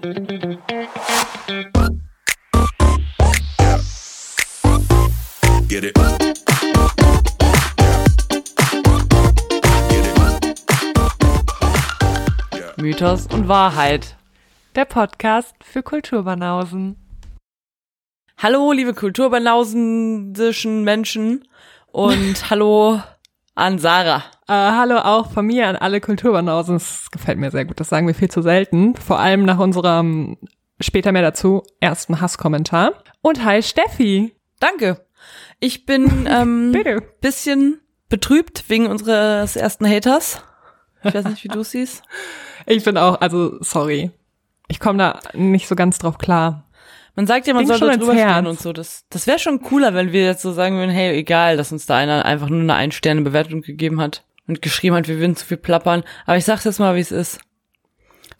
Get it. Mythos und Wahrheit. Der Podcast für Kulturbanausen. Hallo, liebe kulturbanausenischen Menschen und hallo an Sarah. Äh, hallo auch von mir an alle Kulturbanausen. Das gefällt mir sehr gut. Das sagen wir viel zu selten. Vor allem nach unserem später mehr dazu ersten Hasskommentar. Und hi Steffi. Danke. Ich bin ähm, Bitte. bisschen betrübt wegen unseres ersten Haters. Ich weiß nicht, wie du siehst. Ich bin auch, also sorry. Ich komme da nicht so ganz drauf klar. Man sagt ja, man soll schon da drüber stehen und so. Das, das wäre schon cooler, wenn wir jetzt so sagen würden, hey, egal, dass uns da einer einfach nur eine Ein-Sterne-Bewertung gegeben hat und geschrieben hat, wir würden zu viel plappern. Aber ich sag's jetzt mal, wie es ist.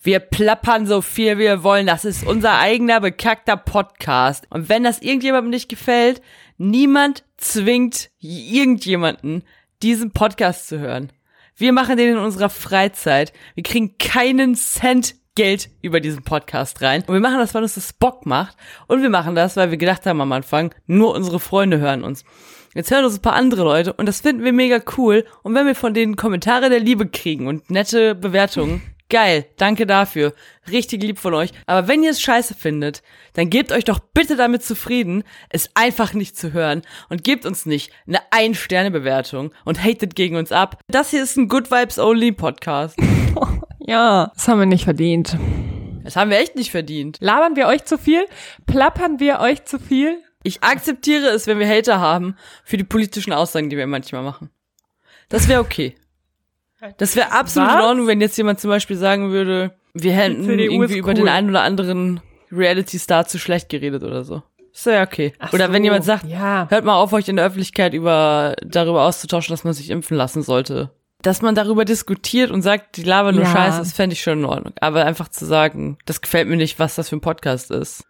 Wir plappern so viel wir wollen. Das ist unser eigener bekackter Podcast. Und wenn das irgendjemandem nicht gefällt, niemand zwingt irgendjemanden, diesen Podcast zu hören. Wir machen den in unserer Freizeit. Wir kriegen keinen Cent Geld über diesen Podcast rein. Und wir machen das, weil uns das Bock macht. Und wir machen das, weil wir gedacht haben am Anfang, nur unsere Freunde hören uns. Jetzt hören uns ein paar andere Leute und das finden wir mega cool. Und wenn wir von denen Kommentare der Liebe kriegen und nette Bewertungen, geil, danke dafür. Richtig lieb von euch. Aber wenn ihr es scheiße findet, dann gebt euch doch bitte damit zufrieden, es einfach nicht zu hören und gebt uns nicht eine Ein-Sterne-Bewertung und hatet gegen uns ab. Das hier ist ein Good Vibes Only Podcast. Ja, das haben wir nicht verdient. Das haben wir echt nicht verdient. Labern wir euch zu viel? Plappern wir euch zu viel? Ich akzeptiere es, wenn wir Hater haben für die politischen Aussagen, die wir manchmal machen. Das wäre okay. Das wäre absolut Was? in Ordnung, wenn jetzt jemand zum Beispiel sagen würde, wir hätten irgendwie ist über cool. den einen oder anderen Reality-Star zu schlecht geredet oder so. Das wäre okay. Ach oder wenn so, jemand sagt, ja. hört mal auf, euch in der Öffentlichkeit über, darüber auszutauschen, dass man sich impfen lassen sollte. Dass man darüber diskutiert und sagt, die labern nur Ja. Scheiße, das fände ich schon in Ordnung. Aber einfach zu sagen, das gefällt mir nicht, was das für ein Podcast ist.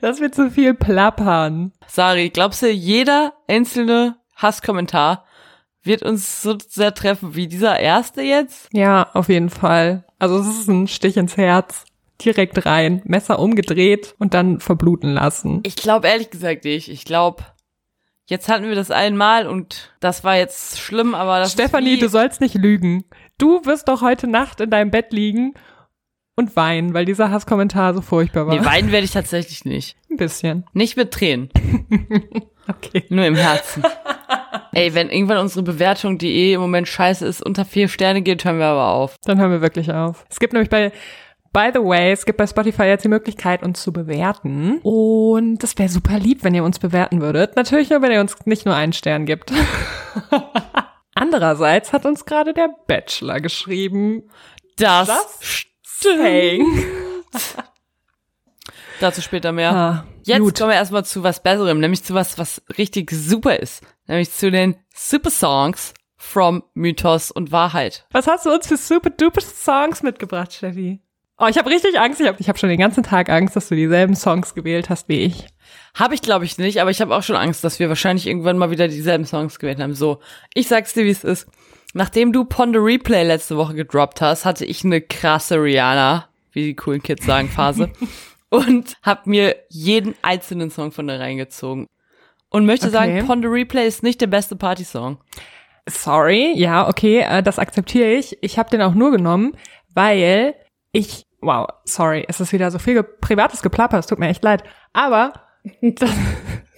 Dass wir zu viel plappern. Sari, glaubst du, jeder einzelne Hasskommentar wird uns so sehr treffen wie dieser erste jetzt? Ja, auf jeden Fall. Also es ist ein Stich ins Herz. Direkt rein, Messer umgedreht und dann verbluten lassen. Ich glaube ehrlich gesagt nicht. Ich glaube, jetzt hatten wir das einmal und das war jetzt schlimm, aber das Stefanie, du sollst nicht lügen. Du wirst doch heute Nacht in deinem Bett liegen und weinen, weil dieser Hasskommentar so furchtbar war. Nee, weinen werde ich tatsächlich nicht. Ein bisschen. Nicht mit Tränen, Okay. nur im Herzen. Ey, wenn irgendwann unsere Bewertung, die eh im Moment scheiße ist, unter vier Sterne geht, hören wir aber auf. Dann hören wir wirklich auf. Es gibt nämlich bei By the way, es gibt bei Spotify jetzt die Möglichkeit, uns zu bewerten. Und das wäre super lieb, wenn ihr uns bewerten würdet. Natürlich nur, wenn ihr uns nicht nur einen Stern gibt. Andererseits hat uns gerade der Bachelor geschrieben. Das, Das. Saying. Dazu später mehr. Ah, Jetzt gut. kommen wir erstmal zu was Besserem, nämlich zu was, was richtig super ist. Nämlich zu den Super Songs from Mythos und Wahrheit. Was hast du uns für super duper Songs mitgebracht, Steffi? Oh, ich habe richtig Angst. Ich habe ich hab schon den ganzen Tag Angst, dass du dieselben Songs gewählt hast wie ich. Habe ich glaube ich nicht, aber ich habe auch schon Angst, dass wir wahrscheinlich irgendwann mal wieder dieselben Songs gewählt haben. So, ich sag's dir, wie es ist. Nachdem du Ponder Replay letzte Woche gedroppt hast, hatte ich eine krasse Rihanna, wie die coolen Kids sagen, Phase. und hab mir jeden einzelnen Song von da reingezogen. Und möchte Okay. sagen, Ponder Replay ist nicht der beste Partysong. Sorry, ja, okay, äh, das akzeptiere ich. Ich habe den auch nur genommen, weil ich, wow, sorry, es ist wieder so viel privates Geplapper, es tut mir echt leid. Aber das,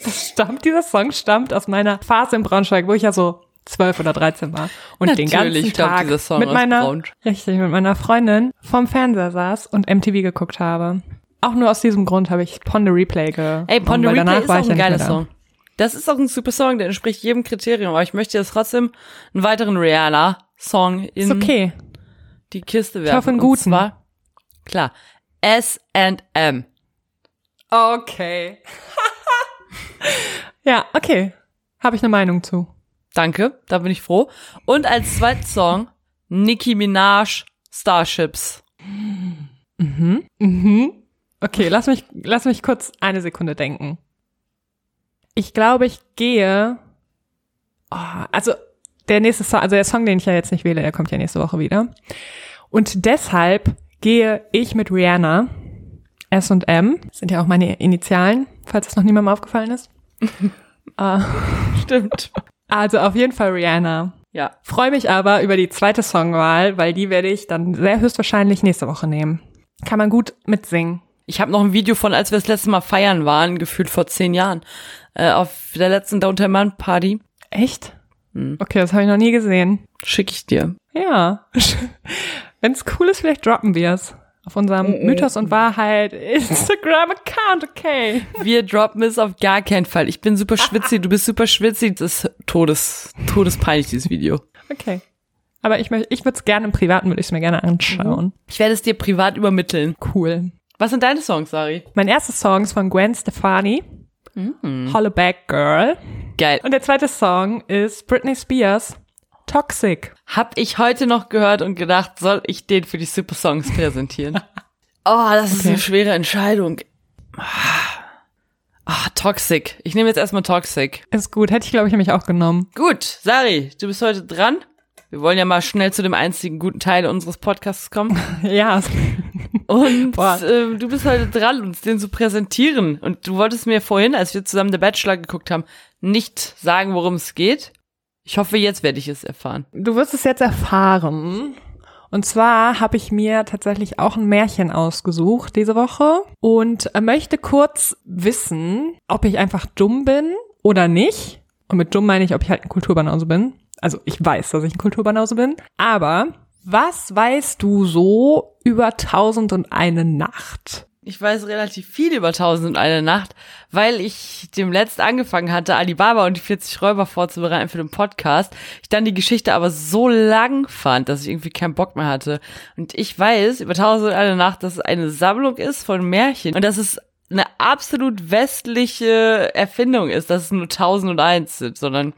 das stammt, dieser Song stammt aus meiner Phase in Braunschweig, wo ich ja so zwölf oder 13 war und den Natürlich ganzen stammt Tag Song mit meiner richtig mit meiner Freundin vom Fernseher saß und MTV geguckt habe. Auch nur aus diesem Grund habe ich Ponder Replay ge. Ey, Ponder Replay ist auch ich ein geiler. Song. Das ist auch ein super Song, der entspricht jedem Kriterium, aber ich möchte jetzt trotzdem einen weiteren Rihanna-Song in Ist okay. die Kiste werfen. hoffe, einen Und guten. zwar, klar, S&M. Okay. ja, okay. Habe ich eine Meinung zu. Danke, da bin ich froh. Und als zweiten Song, Nicki Minaj, Starships. Mhm. Okay, lass mich, lass mich kurz eine Sekunde denken. Ich glaube, ich gehe. Oh, also der nächste Song, also der Song, den ich ja jetzt nicht wähle, der kommt ja nächste Woche wieder. Und deshalb gehe ich mit Rihanna S und M. Sind ja auch meine Initialen, falls es noch niemandem aufgefallen ist. äh, Stimmt. also auf jeden Fall Rihanna. Ja. Freue mich aber über die zweite Songwahl, weil die werde ich dann sehr höchstwahrscheinlich nächste Woche nehmen. Kann man gut mitsingen. Ich habe noch ein Video von, als wir das letzte Mal feiern waren, gefühlt vor zehn Jahren, äh, auf der letzten Downtown Man Party. Echt? Okay, das habe ich noch nie gesehen. Schicke ich dir. Ja. Wenn es cool ist, vielleicht droppen wir es. Auf unserem Mythos und Wahrheit Instagram-Account, okay. Wir droppen es auf gar keinen Fall. Ich bin super schwitzig, du bist super schwitzig. Das ist todes, todespeinlich, dieses Video. Okay. Aber ich, möcht- ich würde es gerne im Privaten, würde ich es mir gerne anschauen. Ich werde es dir privat übermitteln. Cool. Was sind deine Songs, Sari? Mein erster Song ist von Gwen Stefani. Hollaback Girl. Geil. Und der zweite Song ist Britney Spears. Toxic. Hab ich heute noch gehört und gedacht, soll ich den für die Super Songs präsentieren? oh, das ist Okay. eine schwere Entscheidung. Ah, Toxic. Ich nehme jetzt erstmal Toxic. Ist gut. Hätte ich, glaube ich, nämlich auch genommen. Gut, Sari, du bist heute dran. Wir wollen ja mal schnell zu dem einzigen guten Teil unseres Podcasts kommen. ja. Und ähm, du bist heute dran, uns den zu präsentieren. Und du wolltest mir vorhin, als wir zusammen The Bachelor geguckt haben, nicht sagen, worum es geht. Ich hoffe, jetzt werde ich es erfahren. Du wirst es jetzt erfahren. Und zwar habe ich mir tatsächlich auch ein Märchen ausgesucht diese Woche und äh, möchte kurz wissen, ob ich einfach dumm bin oder nicht. Und mit dumm meine ich, ob ich halt ein Kulturbanause bin. Also ich weiß, dass ich ein Kulturbanause bin. Aber was weißt du so über Tausend und eine Nacht? Ich weiß relativ viel über Tausend und eine Nacht, weil ich dem letzt angefangen hatte, Alibaba und die 40 Räuber vorzubereiten für den Podcast. Ich dann die Geschichte aber so lang fand, dass ich irgendwie keinen Bock mehr hatte. Und ich weiß über Tausend und eine Nacht, dass es eine Sammlung ist von Märchen und dass es eine absolut westliche Erfindung ist, dass es nur Tausend und eins sind, sondern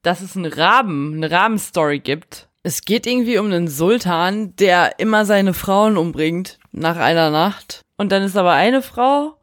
dass es einen Raben, eine Rabenstory gibt. Es geht irgendwie um einen Sultan, der immer seine Frauen umbringt nach einer Nacht. Und dann ist aber eine Frau,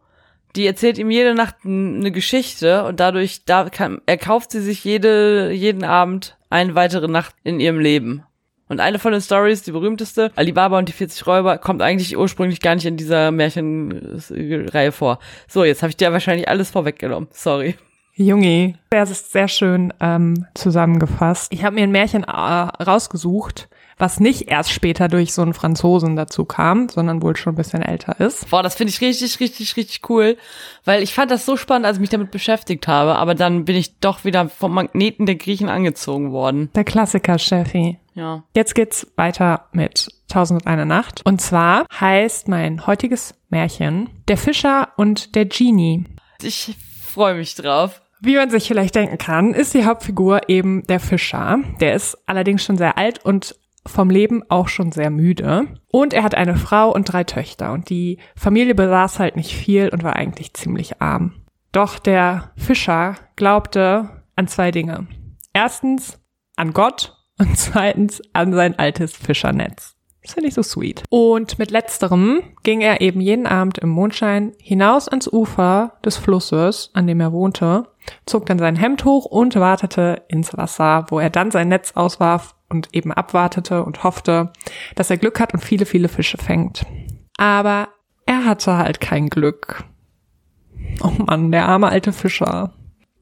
die erzählt ihm jede Nacht eine Geschichte und dadurch da kann, erkauft sie sich jede, jeden Abend eine weitere Nacht in ihrem Leben. Und eine von den Stories, die berühmteste, Alibaba und die 40 Räuber, kommt eigentlich ursprünglich gar nicht in dieser Märchenreihe vor. So, jetzt habe ich dir wahrscheinlich alles vorweggenommen. Sorry. Junge, das ist sehr schön ähm, zusammengefasst. Ich habe mir ein Märchen äh, rausgesucht, was nicht erst später durch so einen Franzosen dazu kam, sondern wohl schon ein bisschen älter ist. Boah, das finde ich richtig, richtig, richtig cool, weil ich fand das so spannend, als ich mich damit beschäftigt habe, aber dann bin ich doch wieder vom Magneten der Griechen angezogen worden. Der Klassiker, Steffi. Ja. Jetzt geht's weiter mit Tausend und eine Nacht. Und zwar heißt mein heutiges Märchen Der Fischer und der Genie. Ich freue mich drauf. Wie man sich vielleicht denken kann, ist die Hauptfigur eben der Fischer. Der ist allerdings schon sehr alt und vom Leben auch schon sehr müde. Und er hat eine Frau und drei Töchter. Und die Familie besaß halt nicht viel und war eigentlich ziemlich arm. Doch der Fischer glaubte an zwei Dinge. Erstens an Gott und zweitens an sein altes Fischernetz. Das finde ich so sweet. Und mit letzterem ging er eben jeden Abend im Mondschein hinaus ans Ufer des Flusses, an dem er wohnte, zog dann sein Hemd hoch und wartete ins Wasser, wo er dann sein Netz auswarf und eben abwartete und hoffte, dass er Glück hat und viele, viele Fische fängt. Aber er hatte halt kein Glück. Oh Mann, der arme alte Fischer.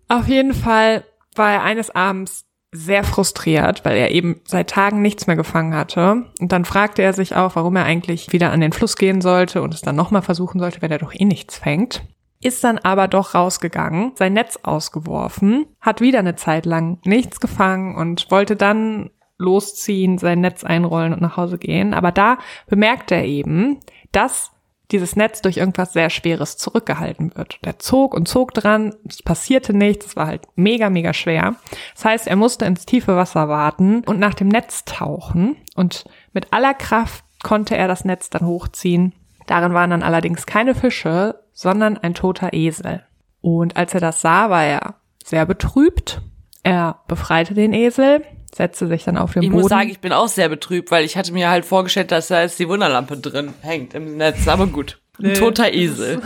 Auf jeden Fall war er eines Abends sehr frustriert, weil er eben seit Tagen nichts mehr gefangen hatte. Und dann fragte er sich auch, warum er eigentlich wieder an den Fluss gehen sollte und es dann nochmal versuchen sollte, wenn er doch eh nichts fängt. Ist dann aber doch rausgegangen, sein Netz ausgeworfen, hat wieder eine Zeit lang nichts gefangen und wollte dann losziehen, sein Netz einrollen und nach Hause gehen. Aber da bemerkte er eben, dass dieses Netz durch irgendwas sehr Schweres zurückgehalten wird. Der zog und zog dran, es passierte nichts, es war halt mega, mega schwer. Das heißt, er musste ins tiefe Wasser warten und nach dem Netz tauchen und mit aller Kraft konnte er das Netz dann hochziehen. Darin waren dann allerdings keine Fische, sondern ein toter Esel. Und als er das sah, war er sehr betrübt. Er befreite den Esel, setzte sich dann auf den Ich Boden. muss sagen, ich bin auch sehr betrübt, weil ich hatte mir halt vorgestellt, dass da jetzt die Wunderlampe drin hängt im Netz. Aber gut. Ein Nee. toter Esel.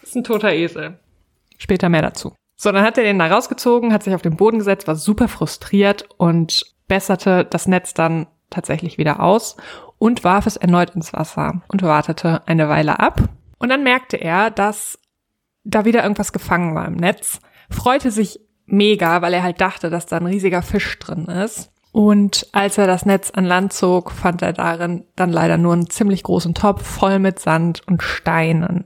Das ist ein toter Esel. Später mehr dazu. So, dann hat er den da rausgezogen, hat sich auf den Boden gesetzt, war super frustriert und besserte das Netz dann tatsächlich wieder aus und warf es erneut ins Wasser und wartete eine Weile ab. Und dann merkte er, dass da wieder irgendwas gefangen war im Netz, freute sich mega, weil er halt dachte, dass da ein riesiger Fisch drin ist. Und als er das Netz an Land zog, fand er darin dann leider nur einen ziemlich großen Topf voll mit Sand und Steinen.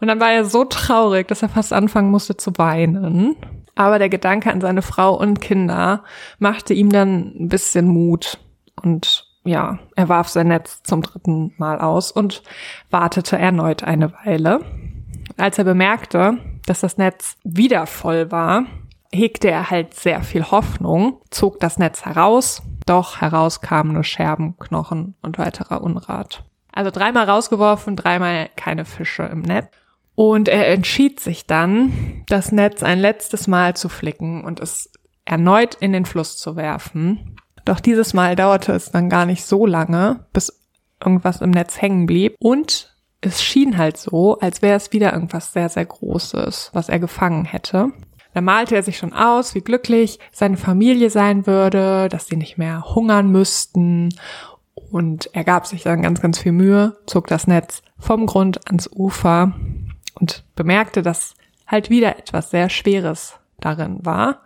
Und dann war er so traurig, dass er fast anfangen musste zu weinen. Aber der Gedanke an seine Frau und Kinder machte ihm dann ein bisschen Mut. Und ja, er warf sein Netz zum dritten Mal aus und wartete erneut eine Weile. Als er bemerkte, dass das Netz wieder voll war, hegte er halt sehr viel Hoffnung, zog das Netz heraus, doch heraus kamen nur Scherben, Knochen und weiterer Unrat. Also dreimal rausgeworfen, dreimal keine Fische im Netz. Und er entschied sich dann, das Netz ein letztes Mal zu flicken und es erneut in den Fluss zu werfen. Doch dieses Mal dauerte es dann gar nicht so lange, bis irgendwas im Netz hängen blieb. Und es schien halt so, als wäre es wieder irgendwas sehr, sehr Großes, was er gefangen hätte. Da malte er sich schon aus, wie glücklich seine Familie sein würde, dass sie nicht mehr hungern müssten. Und er gab sich dann ganz, ganz viel Mühe, zog das Netz vom Grund ans Ufer und bemerkte, dass halt wieder etwas sehr Schweres darin war.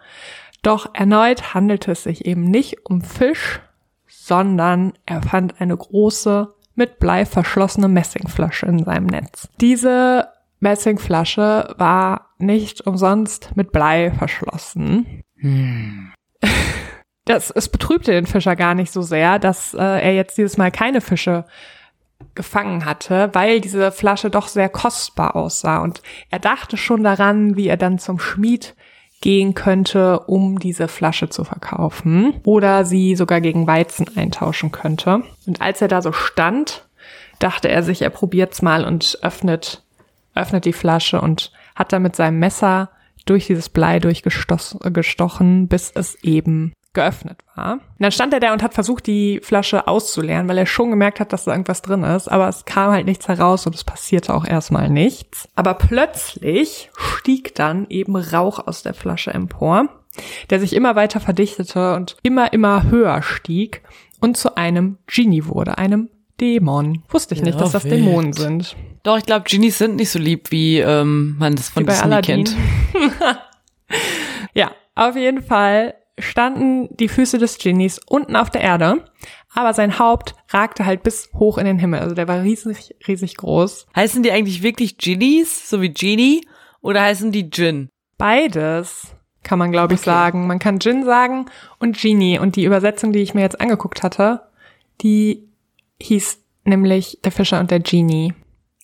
Doch erneut handelte es sich eben nicht um Fisch, sondern er fand eine große, mit Blei verschlossene Messingflasche in seinem Netz. Diese Messingflasche war nicht umsonst mit Blei verschlossen. Hm. Das, es betrübte den Fischer gar nicht so sehr, dass äh, er jetzt dieses Mal keine Fische gefangen hatte, weil diese Flasche doch sehr kostbar aussah. Und er dachte schon daran, wie er dann zum Schmied gehen könnte, um diese Flasche zu verkaufen oder sie sogar gegen Weizen eintauschen könnte. Und als er da so stand, dachte er sich, er probiert's mal und öffnet öffnet die Flasche und hat dann mit seinem Messer durch dieses Blei durchgestochen, bis es eben geöffnet war. Und dann stand er da und hat versucht, die Flasche auszuleeren, weil er schon gemerkt hat, dass da irgendwas drin ist, aber es kam halt nichts heraus und es passierte auch erstmal nichts. Aber plötzlich stieg dann eben Rauch aus der Flasche empor, der sich immer weiter verdichtete und immer, immer höher stieg und zu einem Genie wurde, einem Dämon. Wusste ich nicht, ja, dass das wild. Dämonen sind. Doch, ich glaube, Genies sind nicht so lieb, wie ähm, man das von wie Disney Aladdin. kennt. ja, auf jeden Fall standen die Füße des Genies unten auf der Erde, aber sein Haupt ragte halt bis hoch in den Himmel. Also der war riesig, riesig groß. Heißen die eigentlich wirklich Genies, so wie Genie, oder heißen die Jin? Beides kann man, glaube ich, okay. sagen. Man kann Jin sagen und Genie. Und die Übersetzung, die ich mir jetzt angeguckt hatte, die hieß nämlich Der Fischer und der Genie.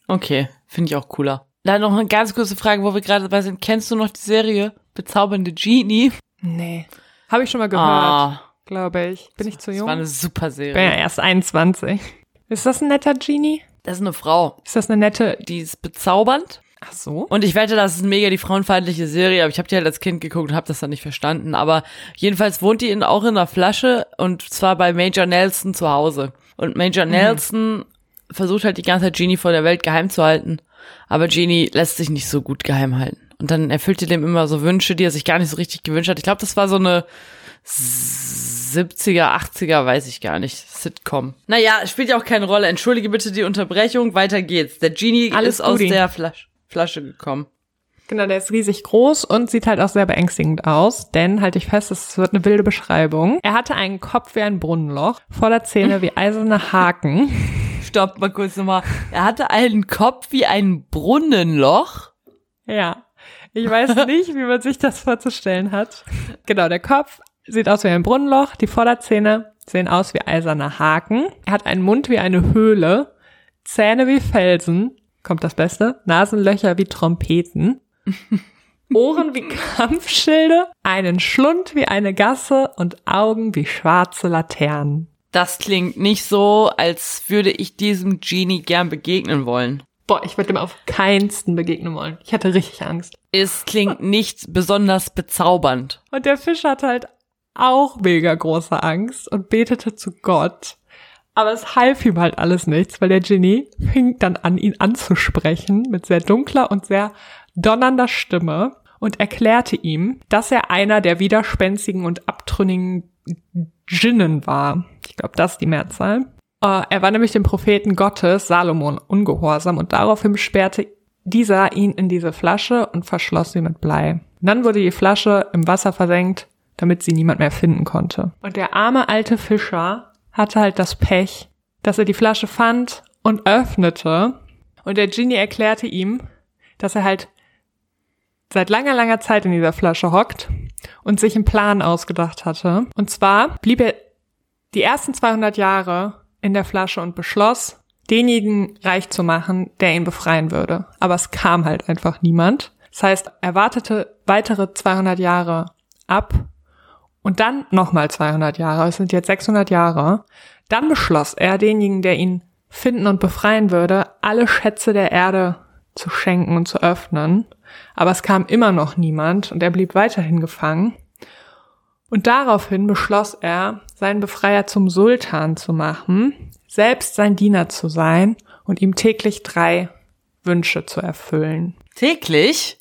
Okay, finde ich auch cooler. Dann noch eine ganz kurze Frage, wo wir gerade dabei sind. Kennst du noch die Serie Bezaubernde Genie? Nee. Habe ich schon mal gehört, ah. glaube ich. Bin ich zu jung? Das war eine super Serie. Bin ja erst 21. Ist das ein netter Genie? Das ist eine Frau. Ist das eine nette? Die ist bezaubernd. Ach so. Und ich wette, das ist mega die frauenfeindliche Serie, aber ich habe die halt als Kind geguckt und habe das dann nicht verstanden. Aber jedenfalls wohnt die in, auch in einer Flasche und zwar bei Major Nelson zu Hause. Und Major mhm. Nelson versucht halt die ganze Zeit Genie vor der Welt geheim zu halten, aber Genie lässt sich nicht so gut geheim halten. Und dann erfüllt er dem immer so Wünsche, die er sich gar nicht so richtig gewünscht hat. Ich glaube, das war so eine 70er, 80er, weiß ich gar nicht, Sitcom. Naja, spielt ja auch keine Rolle. Entschuldige bitte die Unterbrechung, weiter geht's. Der Genie Alles ist aus der Flas Flasche gekommen. Genau, der ist riesig groß und sieht halt auch sehr beängstigend aus, denn halte ich fest, es wird eine wilde Beschreibung. Er hatte einen Kopf wie ein Brunnenloch, voller Zähne wie eiserne Haken. Stopp mal kurz nochmal. Er hatte einen Kopf wie ein Brunnenloch? Ja. Ich weiß nicht, wie man sich das vorzustellen hat. Genau, der Kopf sieht aus wie ein Brunnenloch, die Vorderzähne sehen aus wie eiserne Haken. Er hat einen Mund wie eine Höhle, Zähne wie Felsen, kommt das Beste, Nasenlöcher wie Trompeten. Ohren wie Kampfschilde, einen Schlund wie eine Gasse und Augen wie schwarze Laternen. Das klingt nicht so, als würde ich diesem Genie gern begegnen wollen. Boah, ich würde ihm auf keinsten begegnen wollen. Ich hatte richtig Angst. Es klingt nicht besonders bezaubernd. Und der Fisch hat halt auch mega große Angst und betete zu Gott. Aber es half ihm halt alles nichts, weil der Genie fing dann an, ihn anzusprechen mit sehr dunkler und sehr donnernder Stimme und erklärte ihm, dass er einer der widerspenstigen und abtrünnigen Djinnen war. Ich glaube, das ist die Mehrzahl. Äh, er war nämlich dem Propheten Gottes Salomon ungehorsam und daraufhin sperrte dieser ihn in diese Flasche und verschloss sie mit Blei. dann wurde die Flasche im Wasser versenkt, damit sie niemand mehr finden konnte. Und der arme alte Fischer hatte halt das Pech, dass er die Flasche fand und öffnete. Und der Genie erklärte ihm, dass er halt seit langer, langer Zeit in dieser Flasche hockt und sich einen Plan ausgedacht hatte. Und zwar blieb er die ersten 200 Jahre in der Flasche und beschloss, denjenigen reich zu machen, der ihn befreien würde. Aber es kam halt einfach niemand. Das heißt, er wartete weitere 200 Jahre ab und dann nochmal 200 Jahre. Es sind jetzt 600 Jahre. Dann beschloss er, denjenigen, der ihn finden und befreien würde, alle Schätze der Erde zu schenken und zu öffnen. Aber es kam immer noch niemand und er blieb weiterhin gefangen. Und daraufhin beschloss er, seinen Befreier zum Sultan zu machen, selbst sein Diener zu sein und ihm täglich drei Wünsche zu erfüllen. Täglich?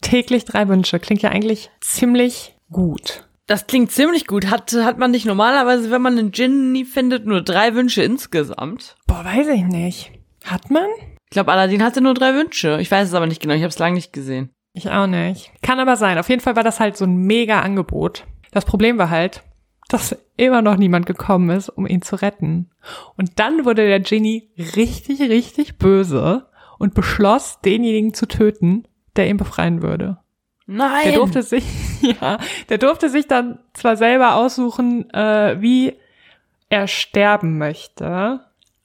Täglich drei Wünsche. Klingt ja eigentlich ziemlich gut. Das klingt ziemlich gut. Hat, hat man nicht normalerweise, wenn man einen Genie findet, nur drei Wünsche insgesamt? Boah, weiß ich nicht. Hat man? Ich glaube, Aladdin hatte nur drei Wünsche. Ich weiß es aber nicht genau. Ich habe es lange nicht gesehen. Ich auch nicht. Kann aber sein. Auf jeden Fall war das halt so ein mega Angebot. Das Problem war halt, dass immer noch niemand gekommen ist, um ihn zu retten. Und dann wurde der Genie richtig, richtig böse und beschloss, denjenigen zu töten, der ihn befreien würde. Nein! Der durfte sich, ja, der durfte sich dann zwar selber aussuchen, äh, wie er sterben möchte,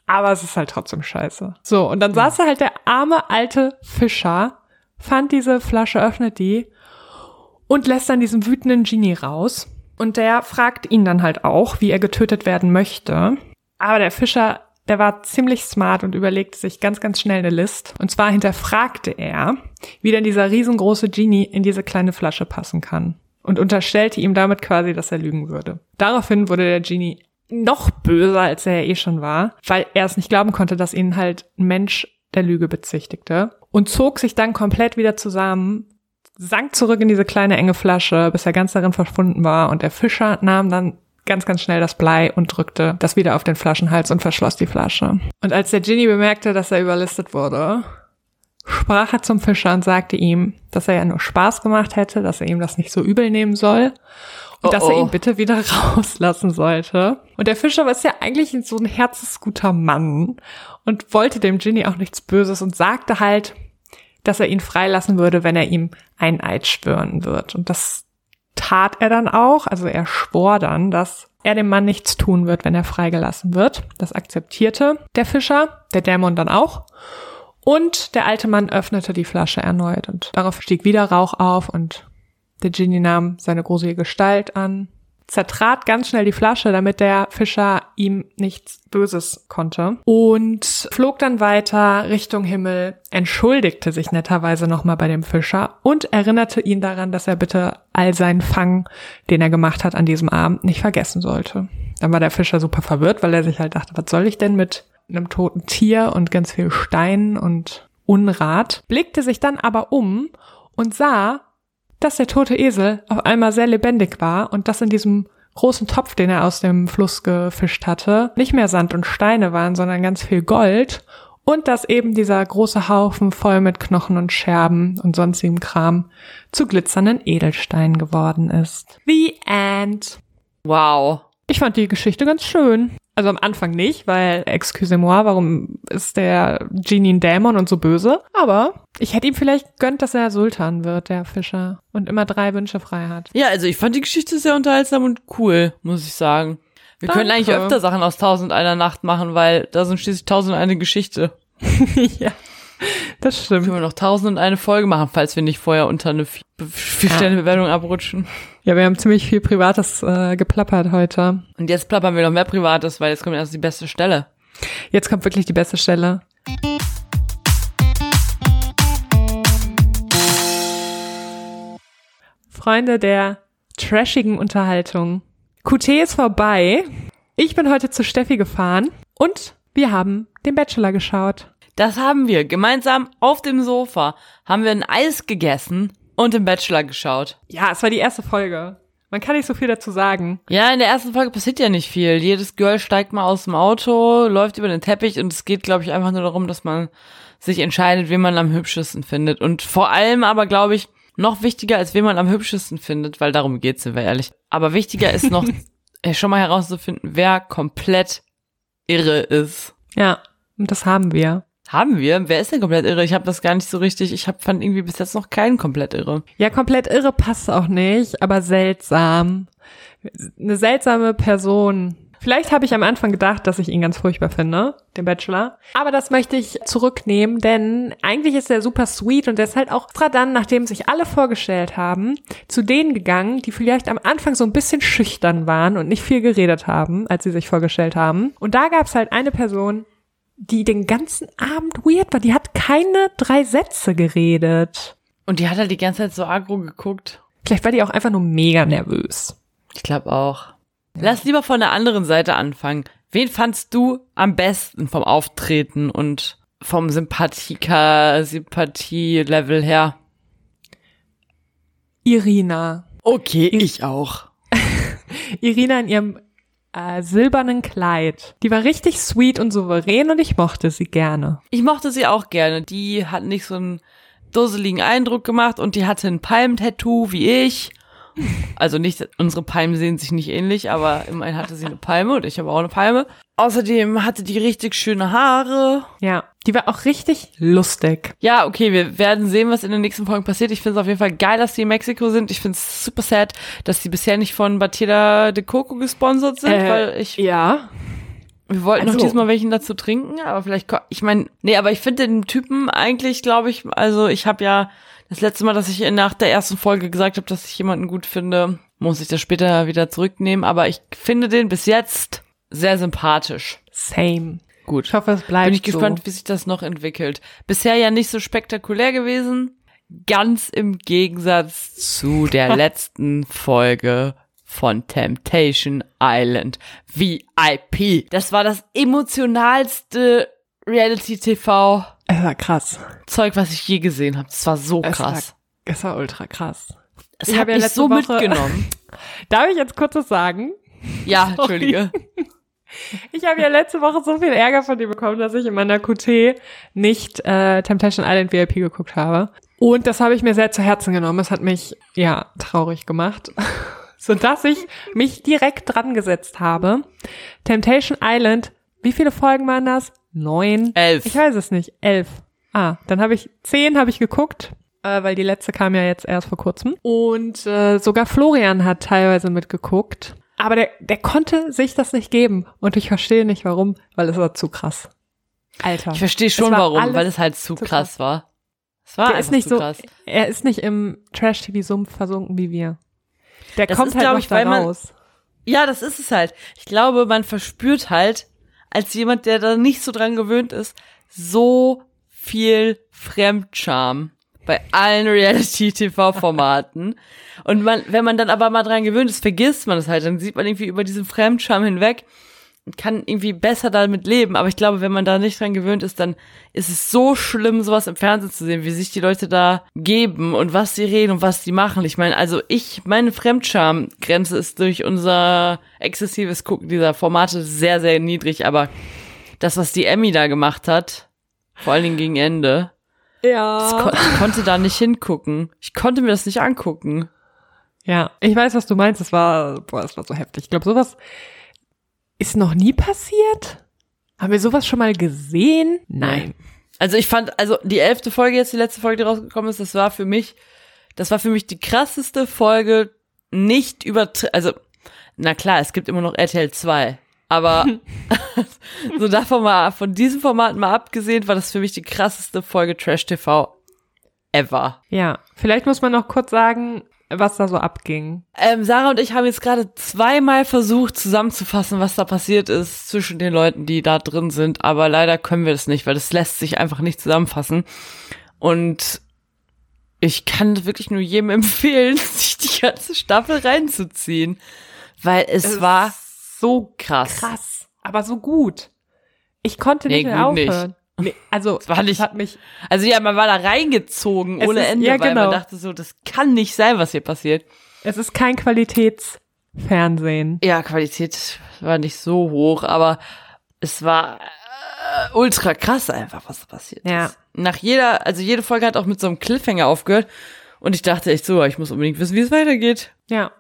aber es ist halt trotzdem scheiße. So, und dann saß da halt der arme alte Fischer, fand diese Flasche, öffnet die und lässt dann diesen wütenden Genie raus. Und der fragt ihn dann halt auch, wie er getötet werden möchte. Aber der Fischer, der war ziemlich smart und überlegte sich ganz, ganz schnell eine List. Und zwar hinterfragte er, wie denn dieser riesengroße Genie in diese kleine Flasche passen kann. Und unterstellte ihm damit quasi, dass er lügen würde. Daraufhin wurde der Genie noch böser, als er eh schon war, weil er es nicht glauben konnte, dass ihn halt ein Mensch der Lüge bezichtigte und zog sich dann komplett wieder zusammen, sank zurück in diese kleine enge Flasche, bis er ganz darin verschwunden war und der Fischer nahm dann ganz, ganz schnell das Blei und drückte das wieder auf den Flaschenhals und verschloss die Flasche. Und als der Genie bemerkte, dass er überlistet wurde, sprach er zum Fischer und sagte ihm, dass er ja nur Spaß gemacht hätte, dass er ihm das nicht so übel nehmen soll und oh dass er oh. ihn bitte wieder rauslassen sollte. Und der Fischer war ja eigentlich so ein herzensguter Mann und wollte dem Genie auch nichts Böses und sagte halt, dass er ihn freilassen würde, wenn er ihm ein Eid schwören wird. Und das tat er dann auch. Also er schwor dann, dass er dem Mann nichts tun wird, wenn er freigelassen wird. Das akzeptierte der Fischer, der Dämon dann auch. Und der alte Mann öffnete die Flasche erneut und darauf stieg wieder Rauch auf und der Genie nahm seine gruselige Gestalt an, zertrat ganz schnell die Flasche, damit der Fischer ihm nichts Böses konnte und flog dann weiter Richtung Himmel, entschuldigte sich netterweise nochmal bei dem Fischer und erinnerte ihn daran, dass er bitte all seinen Fang, den er gemacht hat an diesem Abend, nicht vergessen sollte. Dann war der Fischer super verwirrt, weil er sich halt dachte, was soll ich denn mit einem toten Tier und ganz viel Stein und Unrat, blickte sich dann aber um und sah, dass der tote Esel auf einmal sehr lebendig war und dass in diesem großen Topf, den er aus dem Fluss gefischt hatte, nicht mehr Sand und Steine waren, sondern ganz viel Gold und dass eben dieser große Haufen voll mit Knochen und Scherben und sonstigem Kram zu glitzernden Edelsteinen geworden ist. The End. Wow. Ich fand die Geschichte ganz schön. Also am Anfang nicht, weil, excusez-moi, warum ist der Genie ein Dämon und so böse? Aber ich hätte ihm vielleicht gönnt, dass er Sultan wird, der Fischer, und immer drei Wünsche frei hat. Ja, also ich fand die Geschichte sehr unterhaltsam und cool, muss ich sagen. Wir Danke. können eigentlich öfter Sachen aus Tausend einer Nacht machen, weil da sind schließlich Tausend eine Geschichte. ja. Das stimmt. Können wir noch tausend und eine Folge machen, falls wir nicht vorher unter eine Vier-Sterne-Bewertung abrutschen. Ja, wir haben ziemlich viel Privates äh, geplappert heute. Und jetzt plappern wir noch mehr Privates, weil jetzt kommt erst die beste Stelle. Jetzt kommt wirklich die beste Stelle. Freunde der trashigen Unterhaltung. QT ist vorbei. Ich bin heute zu Steffi gefahren und wir haben den Bachelor geschaut. Das haben wir. Gemeinsam auf dem Sofa haben wir ein Eis gegessen und den Bachelor geschaut. Ja, es war die erste Folge. Man kann nicht so viel dazu sagen. Ja, in der ersten Folge passiert ja nicht viel. Jedes Girl steigt mal aus dem Auto, läuft über den Teppich und es geht, glaube ich, einfach nur darum, dass man sich entscheidet, wen man am hübschesten findet. Und vor allem aber, glaube ich, noch wichtiger, als wen man am hübschesten findet, weil darum geht's, sind wir ehrlich. Aber wichtiger ist noch, äh, schon mal herauszufinden, wer komplett irre ist. Ja, und das haben wir. Haben wir? Wer ist denn komplett irre? Ich habe das gar nicht so richtig. Ich hab, fand irgendwie bis jetzt noch keinen komplett irre. Ja, komplett irre passt auch nicht, aber seltsam. Eine seltsame Person. Vielleicht habe ich am Anfang gedacht, dass ich ihn ganz furchtbar finde, den Bachelor. Aber das möchte ich zurücknehmen, denn eigentlich ist er super sweet und er ist halt auch extra dann, nachdem sich alle vorgestellt haben, zu denen gegangen, die vielleicht am Anfang so ein bisschen schüchtern waren und nicht viel geredet haben, als sie sich vorgestellt haben. Und da gab es halt eine Person, die den ganzen Abend weird war. Die hat keine drei Sätze geredet. Und die hat halt die ganze Zeit so aggro geguckt. Vielleicht war die auch einfach nur mega nervös. Ich glaube auch. Lass lieber von der anderen Seite anfangen. Wen fandst du am besten vom Auftreten und vom Sympathika, Sympathie-Level her? Irina. Okay, ich auch. Irina in ihrem äh, silbernen Kleid. Die war richtig sweet und souverän und ich mochte sie gerne. Ich mochte sie auch gerne. Die hat nicht so einen dusseligen Eindruck gemacht und die hatte ein Palmentattoo wie ich. Also nicht, unsere Palmen sehen sich nicht ähnlich, aber immerhin hatte sie eine Palme und ich habe auch eine Palme. Außerdem hatte die richtig schöne Haare. Ja, die war auch richtig lustig. Ja, okay, wir werden sehen, was in den nächsten Folgen passiert. Ich finde es auf jeden Fall geil, dass die in Mexiko sind. Ich finde es super sad, dass die bisher nicht von Batida de Coco gesponsert sind, Äh, weil ich Ja. wir wollten Also- noch diesmal welchen dazu trinken, aber vielleicht, ich meine, nee, aber ich finde den Typen eigentlich, glaube ich, also ich habe ja das letzte Mal, dass ich nach der ersten Folge gesagt habe, dass ich jemanden gut finde, muss ich das später wieder zurücknehmen, aber ich finde den bis jetzt sehr sympathisch. Same. Gut. Ich hoffe, es bleibt Bin ich so. gespannt, wie sich das noch entwickelt. Bisher ja nicht so spektakulär gewesen. Ganz im Gegensatz zu der letzten Folge von Temptation Island VIP. Das war das emotionalste Reality-TV Es war krass. Zeug, was ich je gesehen habe. Das war so Es krass. War, es war ultra krass. Es ich hat hab ja mich letzte so Woche- mitgenommen. Darf ich jetzt kurz was sagen? Ja, entschuldige. Ich habe ja letzte Woche so viel Ärger von dir bekommen, dass ich in meiner QT nicht äh, Temptation Island VIP geguckt habe. Und das habe ich mir sehr zu Herzen genommen. Es hat mich, ja, traurig gemacht. Sodass ich mich direkt dran gesetzt habe. Temptation Island, wie viele Folgen waren das? Neun? Elf. Ich weiß es nicht. Elf. Ah, dann habe ich, zehn habe ich geguckt, äh, weil die letzte kam ja jetzt erst vor kurzem. Und äh, sogar Florian hat teilweise mitgeguckt. Aber der, der konnte sich das nicht geben. Und ich verstehe nicht warum, weil es war zu krass. Alter. Ich verstehe schon war warum, weil es halt zu zu krass war. Es war der ist nicht zu so, krass. er ist nicht im Trash-TV-Sumpf versunken wie wir. Der Das kommt ist, halt noch ich, da weil man- raus. Ja, das ist es halt. Ich glaube, man verspürt halt, als jemand, der da nicht so dran gewöhnt ist, so viel Fremdscham bei allen Reality-TV-Formaten. Und man, wenn man dann aber mal dran gewöhnt ist, vergisst man es halt. Dann sieht man irgendwie über diesen Fremdscham hinweg kann irgendwie besser damit leben. Aber ich glaube, wenn man da nicht dran gewöhnt ist, dann ist es so schlimm, sowas im Fernsehen zu sehen, wie sich die Leute da geben und was sie reden und was sie machen. Ich meine, also ich, meine Fremdschamgrenze ist durch unser exzessives Gucken dieser Formate sehr, sehr niedrig. Aber das, was die Emmy da gemacht hat, vor allen Dingen gegen Ende, das kon ich konnte da nicht hingucken. Ich konnte mir das nicht angucken. Ja, ich weiß, was du meinst. Es war, boah, es war so heftig. Ich glaube, sowas ist noch nie passiert. Haben wir sowas schon mal gesehen? Nein. Also ich fand, also die elfte Folge jetzt, die letzte Folge, die rausgekommen ist, das war für mich, das war für mich die krasseste Folge, nicht über, also, na klar, es gibt immer noch RTL 2, aber so davon mal, von diesem Format mal abgesehen, war das für mich die krasseste Folge Trash TV ever. Ja, vielleicht muss man noch kurz sagen, was da so abging. Ähm, Sarah und ich haben jetzt gerade zweimal versucht zusammenzufassen, was da passiert ist zwischen den Leuten, die da drin sind, aber leider können wir das nicht, weil das lässt sich einfach nicht zusammenfassen. Und ich kann wirklich nur jedem empfehlen, sich die ganze Staffel reinzuziehen, weil es, Es war so krass. krass, aber so gut. Ich konnte Nee, nicht mehr gut nicht. Nee, also, war nicht- hat mich, Also ja, man war da reingezogen ohne ist- Ende, ja, weil genau. man dachte so, das kann nicht sein, was hier passiert. Es ist kein Qualitätsfernsehen. Ja, Qualität war nicht so hoch, aber es war äh, ultra krass einfach, was da passiert Ja. ist. Nach jeder, also jede Folge hat auch mit so einem Cliffhanger aufgehört und ich dachte echt so, ich muss unbedingt wissen, wie es weitergeht. Ja,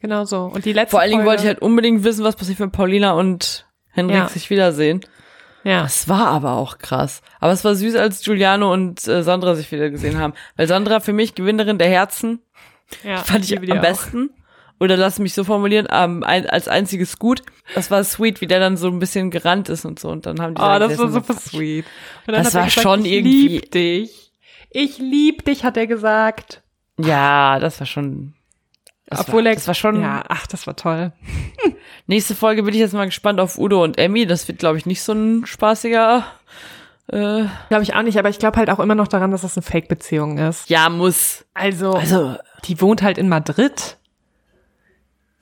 genau so. Und die letzte Vor allen Dingen Folge, wollte ich halt unbedingt wissen, was passiert, wenn Paulina und Henrik Ja. sich wiedersehen. Ja, Das war aber auch krass. Aber es war süß, als Giuliano und äh, Sandra sich wieder gesehen haben. Weil Sandra für mich Gewinnerin der Herzen ja, fand ich am auch. besten. Oder lass mich so formulieren, ähm, ein, als einziges gut. Das war sweet, wie der dann so ein bisschen gerannt ist und so. Und dann haben die Oh, da das war super so, sweet. Das war gesagt, schon ich irgendwie- lieb dich. Ich lieb dich, hat er gesagt. Ja, das war schon. Das Obwohl war, das war schon. Ja, ach, das war toll. Nächste Folge bin ich jetzt mal gespannt auf Udo und Emmy. Das wird, glaube ich, nicht so ein spaßiger. Äh, Glaube ich auch nicht, aber ich glaube halt auch immer noch daran, dass das eine Fake-Beziehung ist. ja, muss. Also, Also, die wohnt halt in Madrid.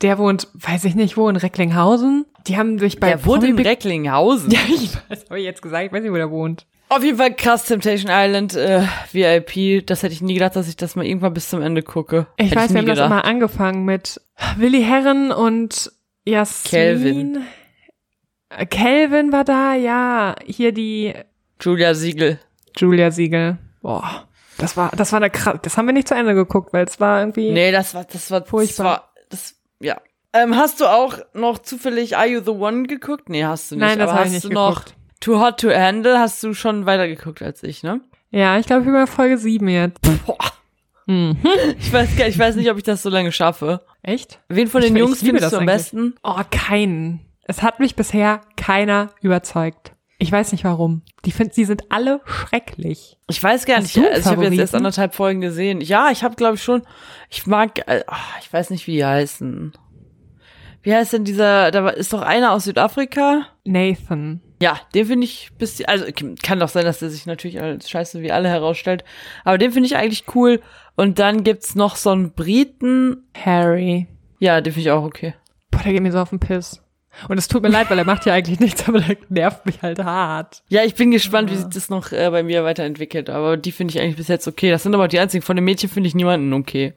Der wohnt, weiß ich nicht wo, in Recklinghausen. Die haben sich bei der wohnt in Recklinghausen. Ja, ich weiß, habe ich jetzt gesagt, ich weiß nicht, wo der wohnt. Auf jeden Fall krass Temptation Island äh, VIP. Das hätte ich nie gedacht, dass ich das mal irgendwann bis zum Ende gucke. Ich hätte weiß, wir nie haben das gedacht. immer angefangen mit Willi Herren und Jasmin. Kelvin. Äh, Kelvin war da, ja. Hier die Julia Siegel. Julia Siegel. Boah, das war, das war eine krass. Das haben wir nicht zu Ende geguckt, weil es war irgendwie. Nee, das war, das war Furchtbar. Das war, das, ja. Ähm, hast du auch noch zufällig Are You the One geguckt? Nee, hast du nicht. Nein, das habe ich nicht geguckt. Too Hot to Handle? Hast du schon weitergeguckt als ich, ne? Ja, ich glaube, ich bin bei Folge 7 jetzt. Boah. Mhm. Ich weiß, gar- ich weiß nicht, ob ich das so lange schaffe. Echt? Wen von den ich Jungs findest du am eigentlich. besten? Oh, keinen. Es hat mich bisher keiner überzeugt. Ich weiß nicht warum. Die find, sie sind alle schrecklich. Ich weiß gar nicht. Also ich habe jetzt erst anderthalb Folgen gesehen. Ja, ich habe glaube ich schon. Ich mag. Äh, ah, ich weiß nicht, wie die heißen. Wie heißt denn dieser? Da ist doch einer aus Südafrika. Nathan. Ja, den finde ich bis also kann doch sein, dass der sich natürlich als scheiße wie alle herausstellt, aber den finde ich eigentlich cool und dann gibt's noch so einen Briten. Harry. Ja, den finde ich auch okay. Boah, der geht mir so auf den Piss. Und es tut mir leid, weil er macht ja eigentlich nichts, aber der nervt mich halt hart. Ja, ich bin gespannt, wie sich das noch äh, bei mir weiterentwickelt, aber die finde ich eigentlich bis jetzt okay. Das sind aber die einzigen von den Mädchen finde ich niemanden okay.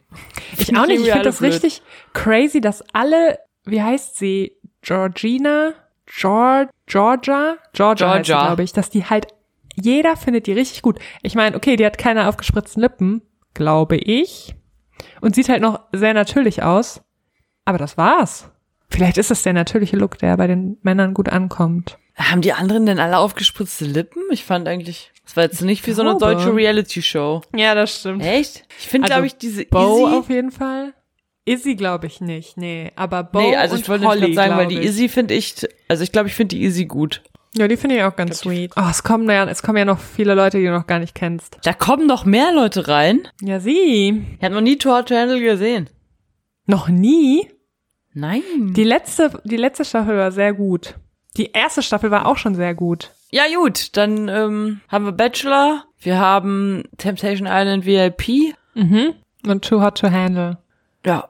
Ich Find auch nicht. Ich finde das blöd. richtig crazy, dass alle, wie heißt sie? Georgina? George, Georgia? Georgia, Georgia. glaube ich, dass die halt, jeder findet die richtig gut. Ich meine, okay, die hat keine aufgespritzten Lippen, glaube ich. Und sieht halt noch sehr natürlich aus. Aber das war's. Vielleicht ist es der natürliche Look, der bei den Männern gut ankommt. Haben die anderen denn alle aufgespritzte Lippen? Ich fand eigentlich, das war jetzt nicht wie so eine deutsche Reality Show. Ja, das stimmt. Echt? Ich finde Also, glaube ich diese Bo Izzy auf jeden Fall. Izzy glaube ich nicht, nee. Aber Bo Nee, also und ich wollte nicht Holly, gerade sagen, weil glaub die. Izzy finde ich, also ich glaube, ich finde die Izzy gut. Ja, die finde ich auch ganz sweet. Oh, es kommen ja, es kommen ja noch viele Leute, die du noch gar nicht kennst. Da kommen noch mehr Leute rein. Ja, sie. Ich habe noch nie Too Hot to Handle gesehen. Noch nie? Nein. Die letzte, die letzte Staffel war sehr gut. Die erste Staffel war auch schon sehr gut. Ja gut, dann ähm, haben wir Bachelor, wir haben Temptation Island VIP. Mhm. Und Too Hot to Handle. Ja,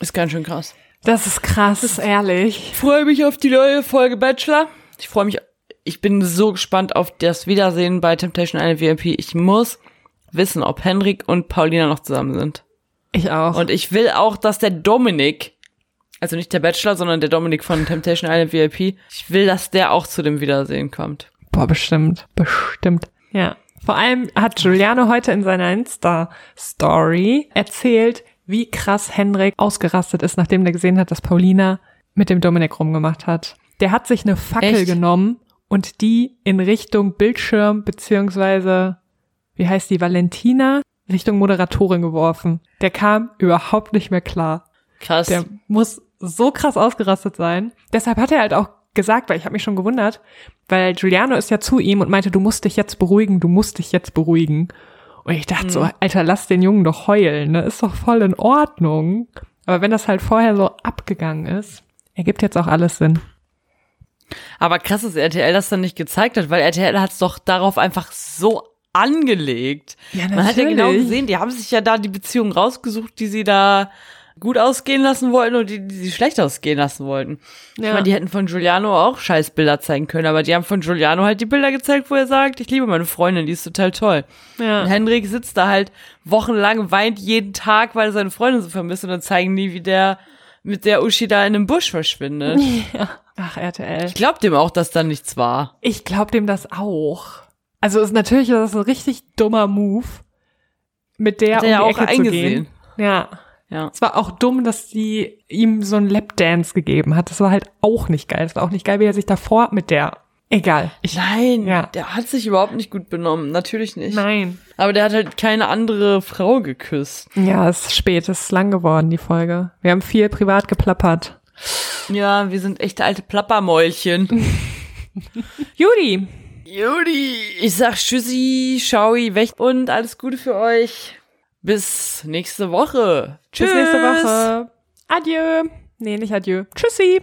ist ganz schön krass. Das ist krass, ist ehrlich. Ich freue mich auf die neue Folge Bachelor. Ich freue mich, ich bin so gespannt auf das Wiedersehen bei Temptation Island VIP. Ich muss wissen, ob Henrik und Paulina noch zusammen sind. Ich auch. Und ich will auch, dass der Dominik, also nicht der Bachelor, sondern der Dominik von Temptation Island VIP, ich will, dass der auch zu dem Wiedersehen kommt. Boah, bestimmt. Bestimmt. Ja. Vor allem hat Giuliano heute in seiner Insta-Story erzählt, wie krass Henrik ausgerastet ist, nachdem der gesehen hat, dass Paulina mit dem Dominik rumgemacht hat. Der hat sich eine Fackel Echt? genommen und die in Richtung Bildschirm beziehungsweise, wie heißt die, Valentina, Richtung Moderatorin geworfen. Der kam überhaupt nicht mehr klar. Krass. Der muss so krass ausgerastet sein. Deshalb hat er halt auch gesagt, weil ich habe mich schon gewundert, weil Giuliano ist ja zu ihm und meinte, du musst dich jetzt beruhigen, du musst dich jetzt beruhigen. Und ich dachte so, Alter, lass den Jungen doch heulen, ne? Ist doch voll in Ordnung. Aber wenn das halt vorher so abgegangen ist, ergibt jetzt auch alles Sinn. Aber krass, dass RTL das dann nicht gezeigt hat, weil RTL hat es doch darauf einfach so angelegt. Ja, Man hat ja genau natürlich. gesehen, die haben sich ja da die Beziehung rausgesucht, die sie da gut ausgehen lassen wollten und die, die sie schlecht ausgehen lassen wollten. Ich Ja. meine, die hätten von Giuliano auch scheiß Bilder zeigen können, aber die haben von Giuliano halt die Bilder gezeigt, wo er sagt, ich liebe meine Freundin, die ist total toll. Ja. Und Henrik sitzt da halt wochenlang, weint jeden Tag, weil er seine Freundin so vermisst und dann zeigen die, wie der mit der Uschi da in einem Busch verschwindet. Ach, RTL. Ich glaub dem auch, dass da nichts war. Ich glaube dem das auch. Also ist natürlich das ist ein richtig dummer Move, mit der Hat um er ja die auch Ecke zu eingesehen. gehen. Ja. Ja. Es war auch dumm, dass die ihm so einen Lapdance gegeben hat. Das war halt auch nicht geil. Es war auch nicht geil, wie er sich davor mit der. Egal. Ich, Nein, Ja. der hat sich überhaupt nicht gut benommen. Natürlich nicht. nein. Aber der hat halt keine andere Frau geküsst. Ja, es ist spät. Es ist lang geworden, die Folge. Wir haben viel privat geplappert. Ja, wir sind echte alte Plappermäulchen. Judy, Judy, ich sag Tschüssi, Schaui, weg und alles Gute für euch. Bis nächste Woche. Tschüss. bis nächste Woche. Adieu. Nee, nicht adieu. Tschüssi.